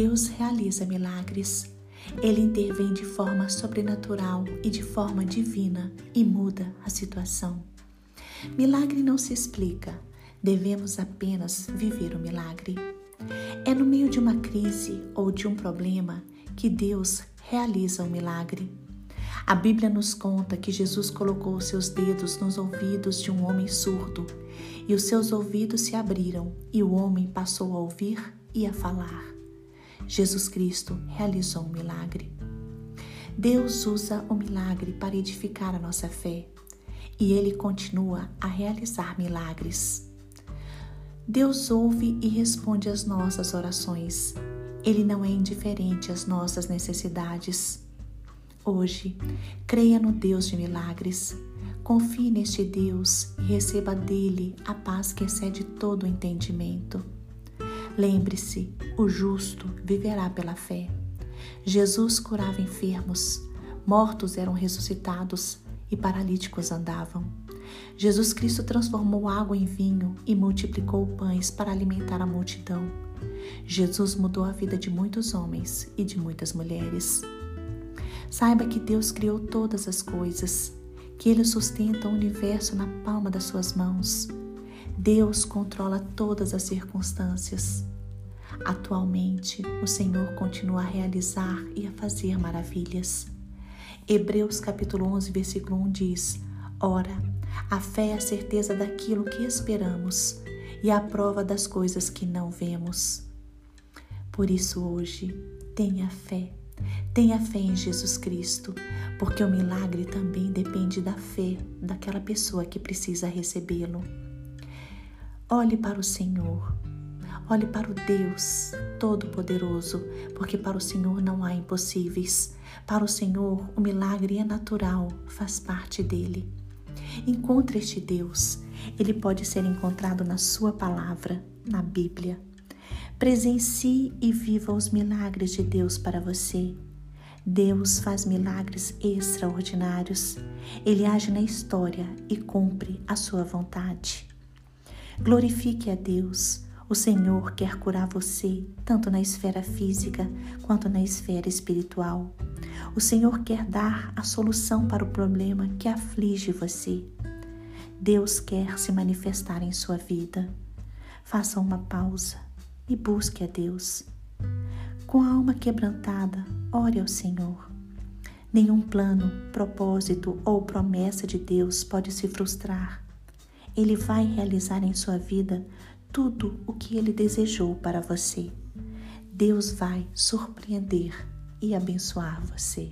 Deus realiza milagres. Ele intervém de forma sobrenatural e de forma divina e muda a situação. Milagre não se explica, devemos apenas viver o milagre. É no meio de uma crise ou de um problema que Deus realiza o milagre. A Bíblia nos conta que Jesus colocou seus dedos nos ouvidos de um homem surdo e os seus ouvidos se abriram e o homem passou a ouvir e a falar. Jesus Cristo realizou um milagre. Deus usa o milagre para edificar a nossa fé e ele continua a realizar milagres. Deus ouve e responde às nossas orações. Ele não é indiferente às nossas necessidades. Hoje, creia no Deus de milagres. Confie neste Deus e receba dele a paz que excede todo o entendimento. Lembre-se, o justo viverá pela fé. Jesus curava enfermos, mortos eram ressuscitados e paralíticos andavam. Jesus Cristo transformou água em vinho e multiplicou pães para alimentar a multidão. Jesus mudou a vida de muitos homens e de muitas mulheres. Saiba que Deus criou todas as coisas que Ele sustenta o universo na palma das suas mãos. Deus controla todas as circunstâncias. Atualmente, o Senhor continua a realizar e a fazer maravilhas. Hebreus capítulo 11, versículo 1 diz: Ora, a fé é a certeza daquilo que esperamos e a prova das coisas que não vemos. Por isso, hoje, tenha fé Tenha fé em Jesus Cristo, porque o milagre também depende da fé daquela pessoa que precisa recebê-lo. Olhe para o Senhor, olhe para o Deus Todo-Poderoso, porque para o Senhor não há impossíveis. Para o Senhor, o milagre é natural, faz parte dele. Encontre este Deus, ele pode ser encontrado na Sua palavra, na Bíblia. Presencie e viva os milagres de Deus para você. Deus faz milagres extraordinários. Ele age na história e cumpre a sua vontade. Glorifique a Deus. O Senhor quer curar você, tanto na esfera física quanto na esfera espiritual. O Senhor quer dar a solução para o problema que aflige você. Deus quer se manifestar em sua vida. Faça uma pausa e busque a Deus. Com a alma quebrantada, ore ao Senhor. Nenhum plano, propósito ou promessa de Deus pode se frustrar. Ele vai realizar em sua vida tudo o que ele desejou para você. Deus vai surpreender e abençoar você.